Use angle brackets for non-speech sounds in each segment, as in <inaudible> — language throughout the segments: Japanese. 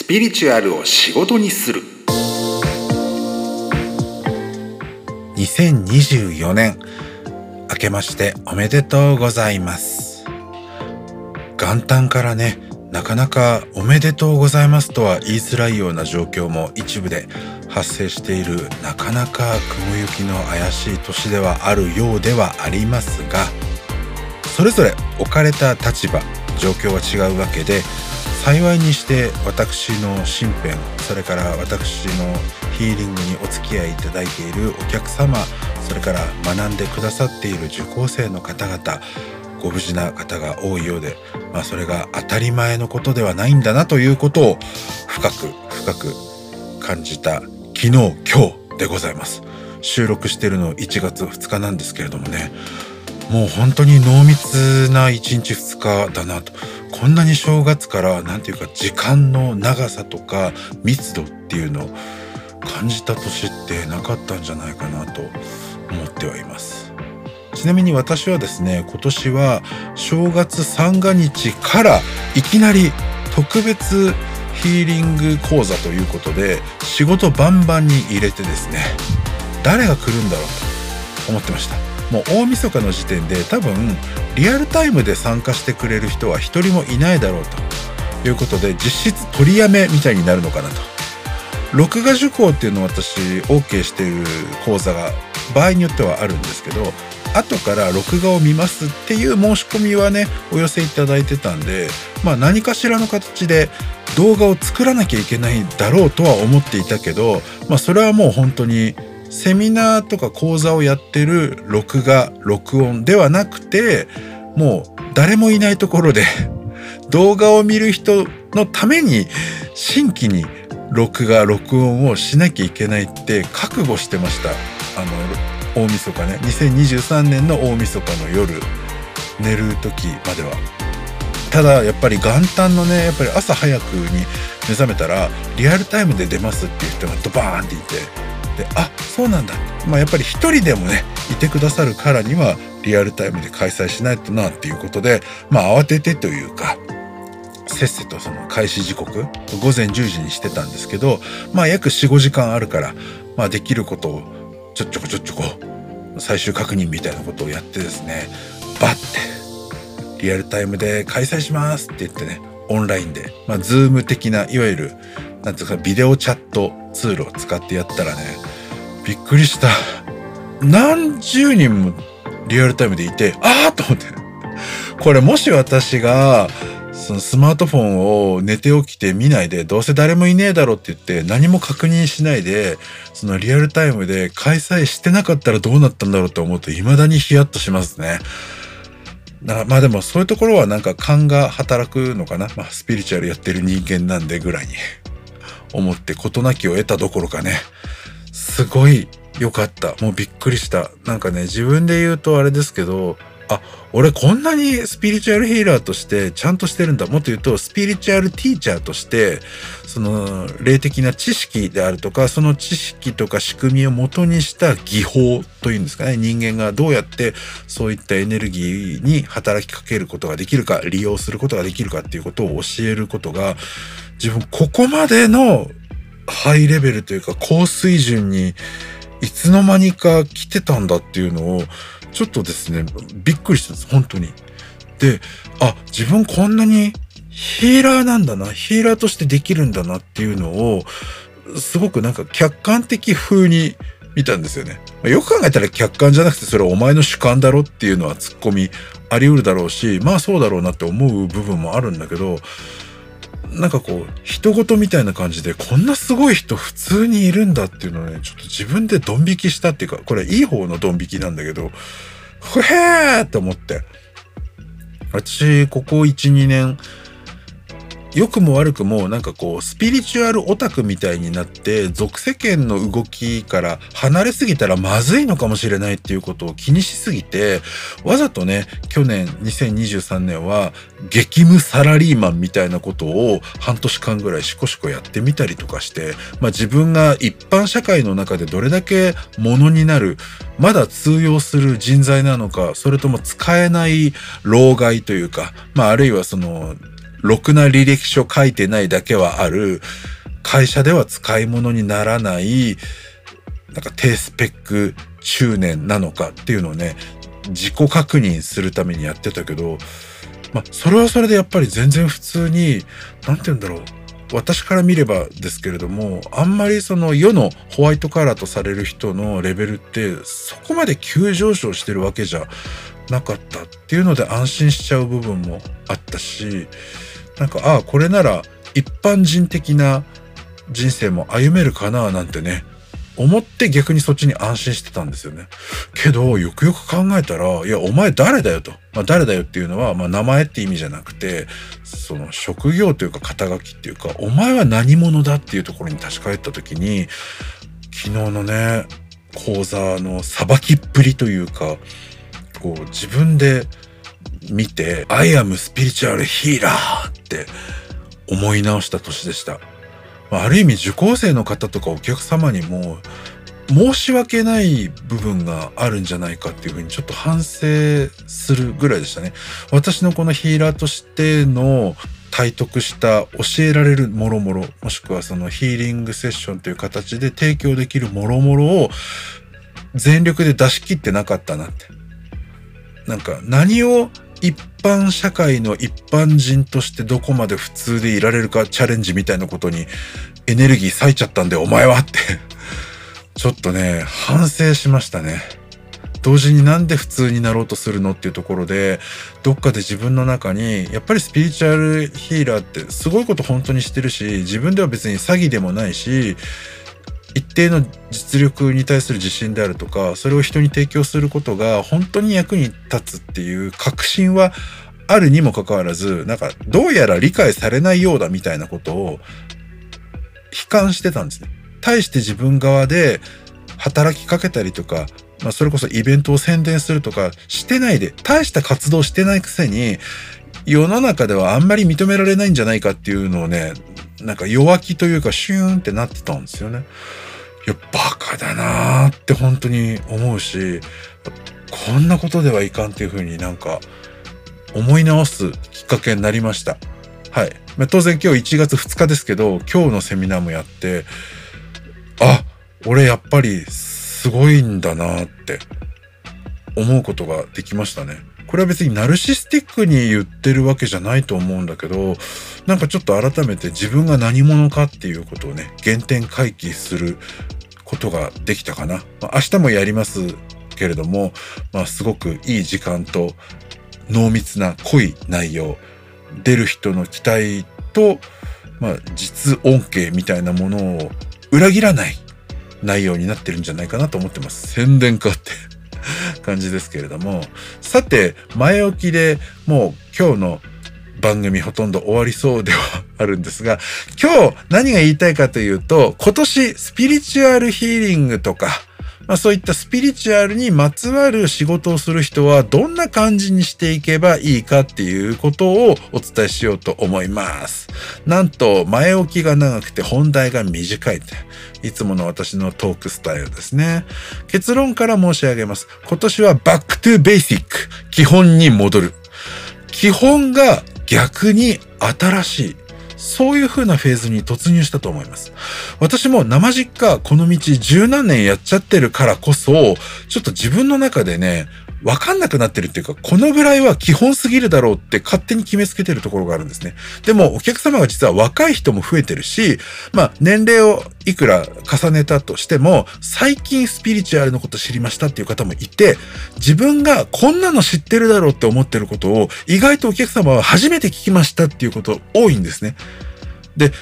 スピリチュアルを仕事にする。2024年。明けましておめでとうございます。元旦からねなかなかおめでとうございますとは言いづらいような状況も一部で発生しているなかなか雲行きの怪しい年ではあるようではありますがそれぞれ置かれた立場状況は違うわけで幸いにして私の身辺それから私のヒーリングにお付き合いいただいているお客様それから学んでくださっている受講生の方々ご無事な方が多いようで、まあ、それが当たり前のことではないんだなということを深く深く感じた昨日今日でございます。収録してるの1月2日なんですけれどもねもう本当に濃密な1日2日だなと。こんなに正月から何て言うか時間の長さとか密度っていうのを感じた年ってなかったんじゃないかなと思ってはいます。ちなみに私はですね今年は正月三が日からいきなり特別ヒーリング講座ということで仕事バンバンに入れてですね誰が来るんだろうと思ってました。もう大晦日の時点で多分リアルタイムで参加してくれる人は一人もいないだろうということで実質取りやめみたいになるのかなと。録画受講っていうのを私 OK している講座が場合によってはあるんですけど後から録画を見ますっていう申し込みはねお寄せいただいてたんでまあ何かしらの形で動画を作らなきゃいけないだろうとは思っていたけどまあそれはもう本当にセミナーとか講座をやってる録画録音ではなくてもう誰もいないところで <laughs> 動画を見る人のために新規に録画録音をしなきゃいけないって覚悟してました。あの大晦日ね。2023年の大晦日の夜寝る時までは。ただやっぱり元旦のねやっぱり朝早くに目覚めたらリアルタイムで出ますっていう人がドバーンっていて。であそうなんだ。まあやっぱり一人でもねいてくださるからにはリアルタイムで開催しないとなっていうことでまあ慌ててというかせっせとその開始時刻午前10時にしてたんですけどまあ約45時間あるからまあできることをちょっちょこちょっちょこ最終確認みたいなことをやってですねバッてリアルタイムで開催しますって言ってねオンラインでまあ Zoom 的ないわゆるなんていうかビデオチャットツールを使ってやったらねびっくりした何十人もリアルタイムでいてああと思ってこれもし私がそのスマートフォンを寝て起きて見ないで、どうせ誰もいねえだろって言って何も確認しないで、そのリアルタイムで開催してなかったらどうなったんだろうと思うと未だにヒヤッとしますね。まあでもそういうところはなんか勘が働くのかな。まあスピリチュアルやってる人間なんでぐらいに思って事なきを得たどころかね。すごい良かった。もうびっくりした。なんかね、自分で言うとあれですけど、あ、俺こんなにスピリチュアルヒーラーとしてちゃんとしてるんだ。もっと言うと、スピリチュアルティーチャーとして、その霊的な知識であるとか、その知識とか仕組みを元にした技法というんですかね。人間がどうやってそういったエネルギーに働きかけることができるか、利用することができるかっていうことを教えることが、自分ここまでのハイレベルというか高水準にいつの間にか来てたんだっていうのをちょっとですね、びっくりしたんです、本当に。で、あ、自分こんなにヒーラーなんだな、ヒーラーとしてできるんだなっていうのを、すごくなんか客観的風に見たんですよね。よく考えたら客観じゃなくてそれはお前の主観だろっていうのはツッコミあり得るだろうし、まあそうだろうなって思う部分もあるんだけど、なんかこう、人事みたいな感じで、こんなすごい人普通にいるんだっていうのをね、ちょっと自分でドン引きしたっていうか、これいい方のドン引きなんだけど、ふへーって思って。私、ここ1、2年、良くも悪くもなんかこうスピリチュアルオタクみたいになって俗世間の動きから離れすぎたらまずいのかもしれないっていうことを気にしすぎてわざとね去年2023年は激務サラリーマンみたいなことを半年間ぐらいしこしこやってみたりとかして、まあ、自分が一般社会の中でどれだけものになるまだ通用する人材なのかそれとも使えない老害というか、まあ、あるいはそのろくな履歴書書いてないだけはある、会社では使い物にならない、なんか低スペック中年なのかっていうのをね、自己確認するためにやってたけど、まあ、それはそれでやっぱり全然普通に、なんて言うんだろう。私から見ればですけれども、あんまりその世のホワイトカラーとされる人のレベルってそこまで急上昇してるわけじゃなかったっていうので安心しちゃう部分もあったし、なんか、ああ、これなら一般人的な人生も歩めるかななんてね、思って逆にそっちに安心してたんですよね。けど、よくよく考えたら、いや、お前誰だよと。まあ、誰だよっていうのは、まあ、名前って意味じゃなくて、その職業というか肩書きっていうか、お前は何者だっていうところに立ち返った時に、昨日のね、講座のさばきっぷりというか、こう自分で見て、I am spiritual healer って思い直した年でした。ある意味受講生の方とかお客様にも申し訳ない部分があるんじゃないかっていうふうにちょっと反省するぐらいでしたね。私のこのヒーラーとしての体得した教えられるもろもろ、もしくはそのヒーリングセッションという形で提供できるもろもろを全力で出し切ってなかったなって。なんか何を一般社会の一般人としてどこまで普通でいられるかチャレンジみたいなことにエネルギー割いちゃったんでお前はって <laughs> ちょっとね、反省しましたね。同時になんで普通になろうとするのっていうところで、どっかで自分の中に、やっぱりスピリチュアルヒーラーってすごいこと本当にしてるし、自分では別に詐欺でもないし、一定の実力に対する自信であるとかそれを人に提供することが本当に役に立つっていう確信はあるにもかかわらずなんかどうやら理解されないようだみたいなことを悲観してたんですね。対して自分側で働きかけたりとか、まあ、それこそイベントを宣伝するとかしてないで大した活動してないくせに世の中ではあんまり認められないんじゃないかっていうのをねなんか弱気というかシューンってなってたんですよね。いや、バカだなーって本当に思うし、こんなことではいかんっていうふうになんか思い直すきっかけになりました。はい。まあ、当然今日1月2日ですけど、今日のセミナーもやって、あ、俺やっぱりすごいんだなって思うことができましたね。これは別にナルシスティックに言ってるわけじゃないと思うんだけど、なんかちょっと改めて自分が何者かっていうことをね、原点回帰することができたかな。まあ、明日もやりますけれども、まあすごくいい時間と濃密な濃い内容、出る人の期待と、まあ実恩恵みたいなものを裏切らない内容になってるんじゃないかなと思ってます。宣伝かって感じですけれども。さて、前置きでもう今日の番組ほとんど終わりそうではあるんですが、今日何が言いたいかというと、今年スピリチュアルヒーリングとか、まあ、そういったスピリチュアルにまつわる仕事をする人はどんな感じにしていけばいいかっていうことをお伝えしようと思います。なんと前置きが長くて本題が短いって。いつもの私のトークスタイルですね。結論から申し上げます。今年はバックトゥベーシック。基本に戻る。基本が逆に新しい。そういう風なフェーズに突入したと思います。私も生実家この道十何年やっちゃってるからこそ、ちょっと自分の中でね、わかんなくなってるっていうか、このぐらいは基本すぎるだろうって勝手に決めつけてるところがあるんですね。でも、お客様が実は若い人も増えてるし、まあ、年齢をいくら重ねたとしても、最近スピリチュアルのこと知りましたっていう方もいて、自分がこんなの知ってるだろうって思ってることを、意外とお客様は初めて聞きましたっていうこと多いんですね。で、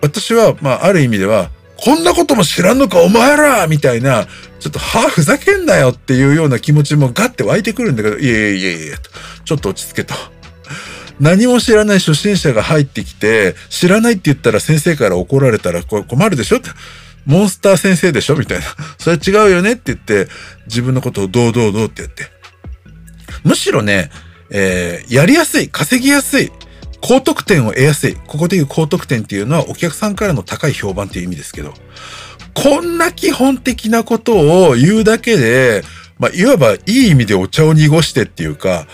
私は、まあ、ある意味では、こんなことも知らんのかお前らみたいな、ちょっと、はぁ、ふざけんなよっていうような気持ちもガッて湧いてくるんだけど、いやいやいやいや、と。ちょっと落ち着けと。何も知らない初心者が入ってきて、知らないって言ったら先生から怒られたらこれ困るでしょ？って。モンスター先生でしょ？みたいな。<laughs> それ違うよねって言って、自分のことをどうどうどうってやって。むしろね、えー、やりやすい、稼ぎやすい、高得点を得やすい。ここでいう高得点っていうのはお客さんからの高い評判っていう意味ですけど、こんな基本的なことを言うだけで、まあ、いわばいい意味でお茶を濁してっていうか、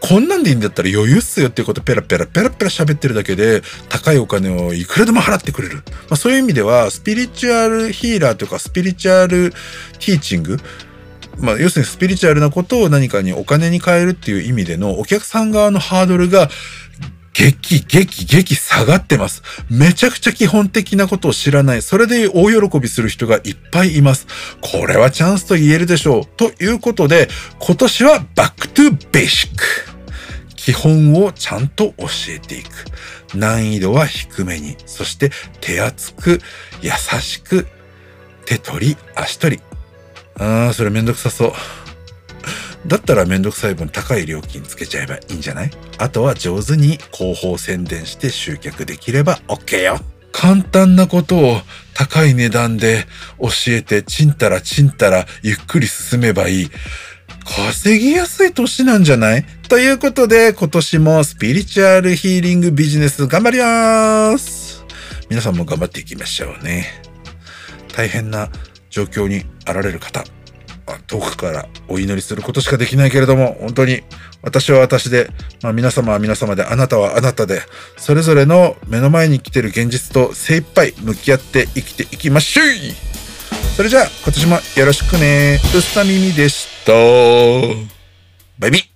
こんなんでいいんだったら余裕っすよっていうことペラペラペラペラ喋ってるだけで高いお金をいくらでも払ってくれる。まあ、そういう意味ではスピリチュアルヒーラーというかスピリチュアルティーチングまあ、要するにスピリチュアルなことを何かにお金に変えるっていう意味でのお客さん側のハードルが激、激、激下がってます。めちゃくちゃ基本的なことを知らない。それで大喜びする人がいっぱいいます。これはチャンスと言えるでしょう。ということで、今年はバックトゥベーシック。基本をちゃんと教えていく。難易度は低めに。そして手厚く、優しく、手取り、足取り。ああ、それめんどくさそう。だったらめんどくさい分高い料金つけちゃえばいいんじゃない？あとは上手に広報宣伝して集客できれば OK よ。簡単なことを高い値段で教えてちんたらちんたらゆっくり進めばいい。稼ぎやすい年なんじゃない？ということで今年もスピリチュアルヒーリングビジネス頑張ります皆さんも頑張っていきましょうね。大変な状況にあられる方、遠くからお祈りすることしかできないけれども、本当に私は私で、まあ、皆様は皆様で、あなたはあなたで、それぞれの目の前に来てる現実と精一杯向き合って生きていきましょうそれじゃあ今年もよろしくね。うっさ耳でした。バイビー